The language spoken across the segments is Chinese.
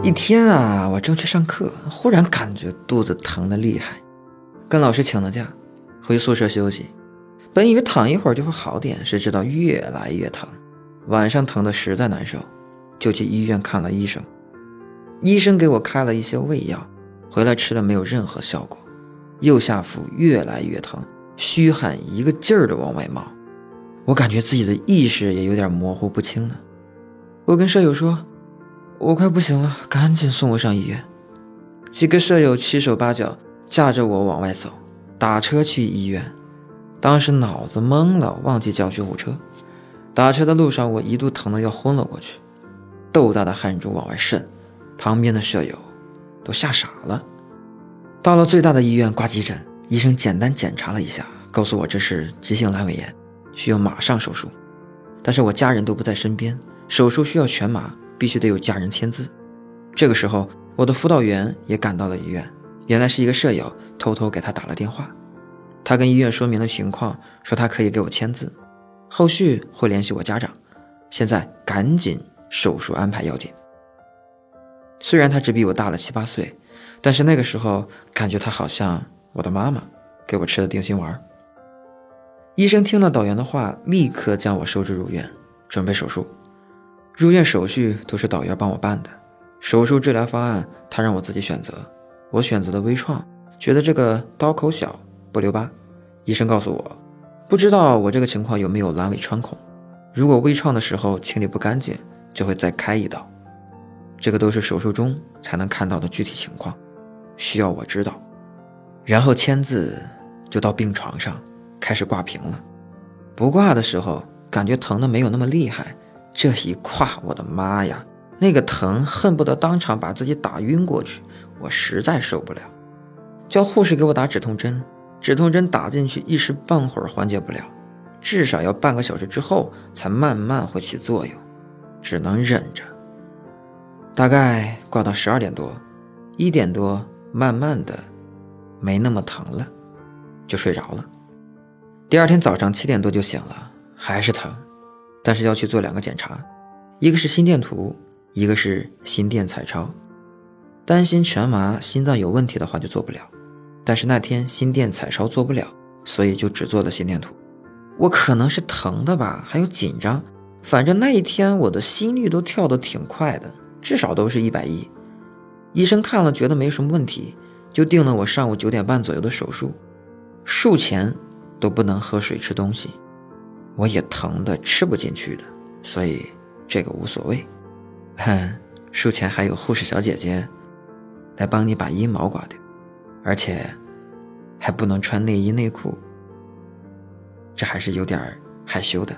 一天啊，我正去上课，忽然感觉肚子疼得厉害，跟老师请了假，回宿舍休息。本以为躺一会儿就会好点，谁知道越来越疼，晚上疼得实在难受，就去医院看了医生。医生给我开了一些胃药，回来吃了没有任何效果，右下腹越来越疼，虚汗一个劲儿的往外冒，我感觉自己的意识也有点模糊不清了。我跟舍友说。我快不行了，赶紧送我上医院。几个舍友七手八脚架着我往外走，打车去医院。当时脑子懵了，忘记叫救护车。打车的路上，我一度疼得要昏了过去，豆大的汗珠往外渗，旁边的舍友都吓傻了。到了最大的医院挂急诊，医生简单检查了一下，告诉我这是急性阑尾炎，需要马上手术。但是我家人都不在身边，手术需要全麻。必须得有家人签字。这个时候，我的辅导员也赶到了医院。原来是一个舍友偷偷给他打了电话，他跟医院说明了情况，说他可以给我签字，后续会联系我家长。现在赶紧手术安排要紧。虽然他只比我大了七八岁，但是那个时候感觉他好像我的妈妈，给我吃的定心丸。医生听了导员的话，立刻将我收治入院，准备手术。入院手续都是导员帮我办的，手术治疗方案他让我自己选择，我选择了微创，觉得这个刀口小不留疤。医生告诉我，不知道我这个情况有没有阑尾穿孔，如果微创的时候清理不干净，就会再开一刀。这个都是手术中才能看到的具体情况，需要我知道。然后签字就到病床上开始挂瓶了，不挂的时候感觉疼的没有那么厉害。这一挂，我的妈呀，那个疼恨不得当场把自己打晕过去，我实在受不了，叫护士给我打止痛针。止痛针打进去一时半会儿缓解不了，至少要半个小时之后才慢慢会起作用，只能忍着。大概挂到十二点多，一点多，慢慢的没那么疼了，就睡着了。第二天早上七点多就醒了，还是疼。但是要去做两个检查，一个是心电图，一个是心电彩超。担心全麻心脏有问题的话就做不了。但是那天心电彩超做不了，所以就只做了心电图。我可能是疼的吧，还有紧张，反正那一天我的心率都跳得挺快的，至少都是一百一。医生看了觉得没什么问题，就定了我上午九点半左右的手术。术前都不能喝水吃东西。我也疼的吃不进去的，所以这个无所谓。哼，术前还有护士小姐姐来帮你把阴毛刮掉，而且还不能穿内衣内裤，这还是有点害羞的。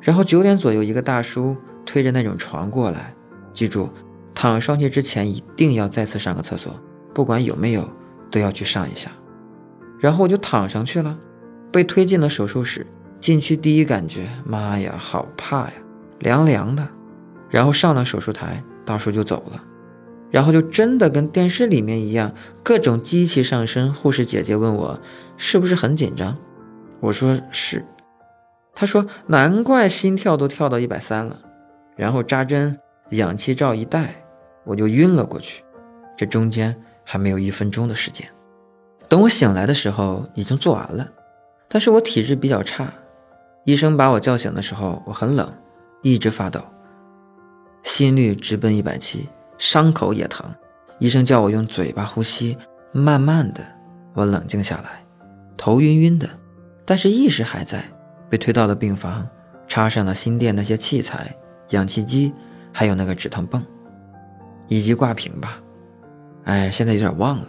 然后九点左右，一个大叔推着那种床过来，记住，躺上去之前一定要再次上个厕所，不管有没有都要去上一下。然后我就躺上去了。被推进了手术室，进去第一感觉，妈呀，好怕呀，凉凉的。然后上了手术台，大叔就走了。然后就真的跟电视里面一样，各种机器上身。护士姐姐问我是不是很紧张，我说是。她说难怪心跳都跳到一百三了。然后扎针，氧气罩一戴，我就晕了过去。这中间还没有一分钟的时间。等我醒来的时候，已经做完了。但是我体质比较差，医生把我叫醒的时候，我很冷，一直发抖，心率直奔一百七，伤口也疼。医生叫我用嘴巴呼吸，慢慢的，我冷静下来，头晕晕的，但是意识还在。被推到了病房，插上了心电那些器材，氧气机，还有那个止疼泵，以及挂瓶吧。哎，现在有点忘了，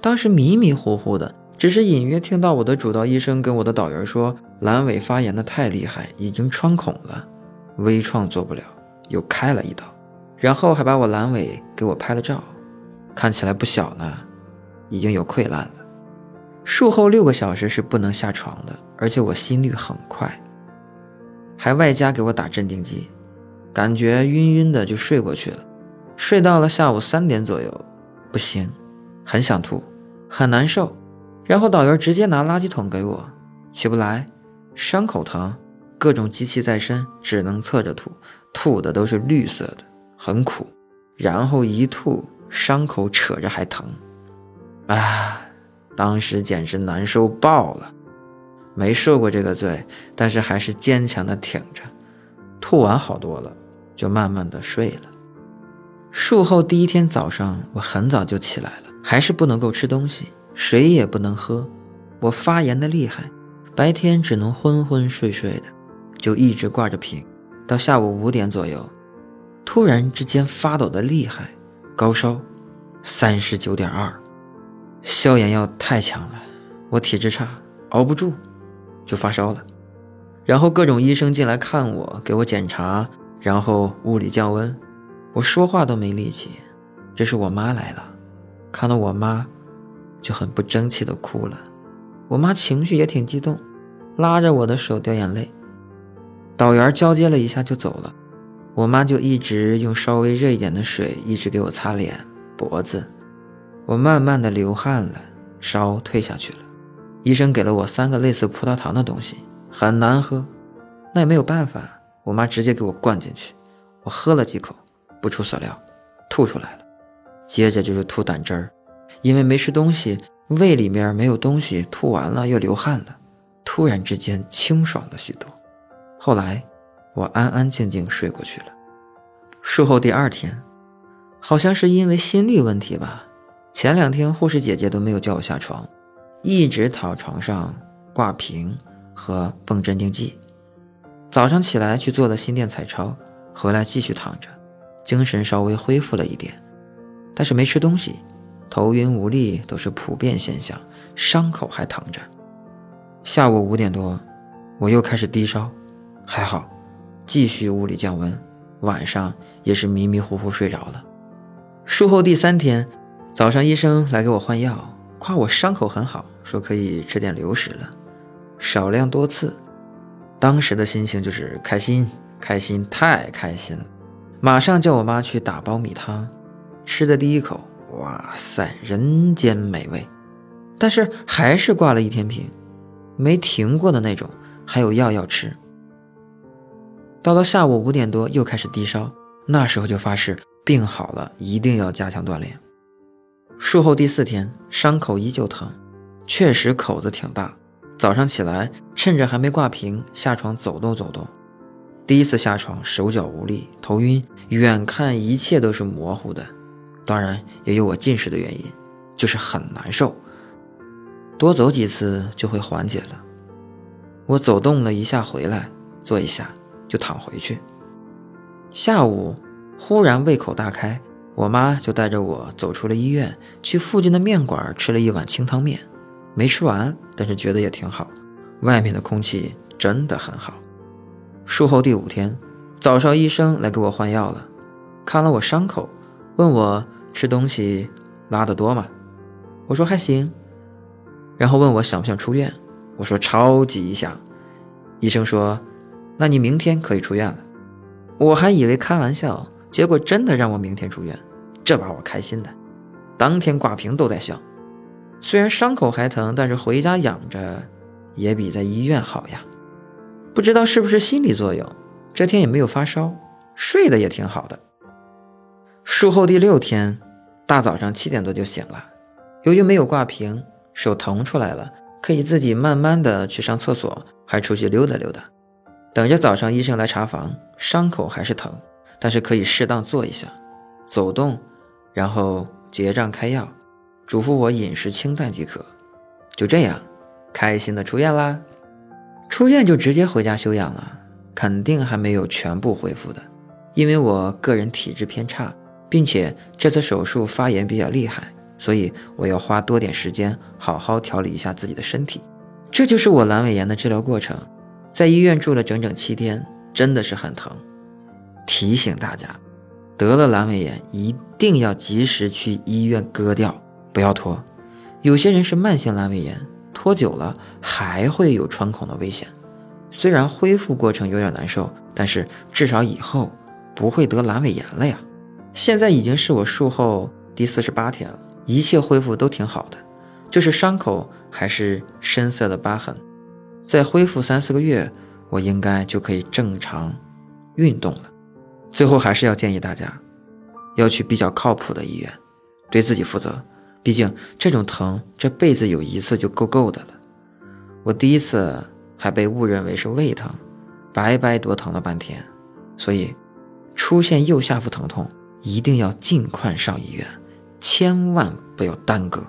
当时迷迷糊糊的。只是隐约听到我的主刀医生跟我的导员说，阑尾发炎的太厉害，已经穿孔了，微创做不了，又开了一刀，然后还把我阑尾给我拍了照，看起来不小呢，已经有溃烂了。术后六个小时是不能下床的，而且我心率很快，还外加给我打镇定剂，感觉晕晕的就睡过去了，睡到了下午三点左右，不行，很想吐，很难受。然后导员直接拿垃圾桶给我，起不来，伤口疼，各种机器在身，只能侧着吐，吐的都是绿色的，很苦。然后一吐，伤口扯着还疼，啊，当时简直难受爆了。没受过这个罪，但是还是坚强的挺着。吐完好多了，就慢慢的睡了。术后第一天早上，我很早就起来了，还是不能够吃东西，水也不能喝。我发炎的厉害，白天只能昏昏睡睡的，就一直挂着瓶。到下午五点左右，突然之间发抖的厉害，高烧三十九点二，消炎药太强了，我体质差，熬不住。就发烧了，然后各种医生进来看我，给我检查，然后物理降温，我说话都没力气。这是我妈来了，看到我妈就很不争气的哭了。我妈情绪也挺激动，拉着我的手掉眼泪。导员交接了一下就走了，我妈就一直用稍微热一点的水一直给我擦脸、脖子。我慢慢的流汗了，烧退下去了。医生给了我三个类似葡萄糖的东西，很难喝，那也没有办法。我妈直接给我灌进去，我喝了几口，不出所料，吐出来了。接着就是吐胆汁儿，因为没吃东西，胃里面没有东西，吐完了又流汗了，突然之间清爽了许多。后来我安安静静睡过去了。术后第二天，好像是因为心率问题吧，前两天护士姐姐都没有叫我下床。一直躺床上挂瓶和泵镇定剂，早上起来去做了心电彩超，回来继续躺着，精神稍微恢复了一点，但是没吃东西，头晕无力都是普遍现象，伤口还疼着。下午五点多，我又开始低烧，还好，继续物理降温，晚上也是迷迷糊糊睡着了。术后第三天，早上医生来给我换药。夸我伤口很好，说可以吃点流食了，少量多次。当时的心情就是开心，开心，太开心了。马上叫我妈去打包米汤，吃的第一口，哇塞，人间美味。但是还是挂了一天瓶，没停过的那种，还有药要吃。到了下午五点多又开始低烧，那时候就发誓，病好了一定要加强锻炼。术后第四天，伤口依旧疼，确实口子挺大。早上起来，趁着还没挂瓶，下床走动走动。第一次下床，手脚无力，头晕，远看一切都是模糊的。当然也有我近视的原因，就是很难受。多走几次就会缓解了。我走动了一下，回来坐一下就躺回去。下午忽然胃口大开。我妈就带着我走出了医院，去附近的面馆吃了一碗清汤面，没吃完，但是觉得也挺好。外面的空气真的很好。术后第五天，早上医生来给我换药了，看了我伤口，问我吃东西拉得多吗？我说还行。然后问我想不想出院？我说超级想。医生说，那你明天可以出院了。我还以为开玩笑。结果真的让我明天出院，这把我开心的，当天挂瓶都在笑。虽然伤口还疼，但是回家养着也比在医院好呀。不知道是不是心理作用，这天也没有发烧，睡得也挺好的。术后第六天，大早上七点多就醒了，由于没有挂瓶，手疼出来了，可以自己慢慢的去上厕所，还出去溜达溜达。等着早上医生来查房，伤口还是疼。但是可以适当做一下，走动，然后结账开药，嘱咐我饮食清淡即可。就这样，开心的出院啦。出院就直接回家休养了，肯定还没有全部恢复的，因为我个人体质偏差，并且这次手术发炎比较厉害，所以我要花多点时间好好调理一下自己的身体。这就是我阑尾炎的治疗过程，在医院住了整整七天，真的是很疼。提醒大家，得了阑尾炎一定要及时去医院割掉，不要拖。有些人是慢性阑尾炎，拖久了还会有穿孔的危险。虽然恢复过程有点难受，但是至少以后不会得阑尾炎了呀。现在已经是我术后第四十八天了一切恢复都挺好的就是伤口还是深色的疤痕。再恢复三四个月我应该就可以正常运动了。最后还是要建议大家要去比较靠谱的医院对自己负责。毕竟这种疼这辈子有一次就够够的了。我第一次还被误认为是胃疼白白多疼了半天所以出现右下腹疼痛一定要尽快上医院千万不要耽搁。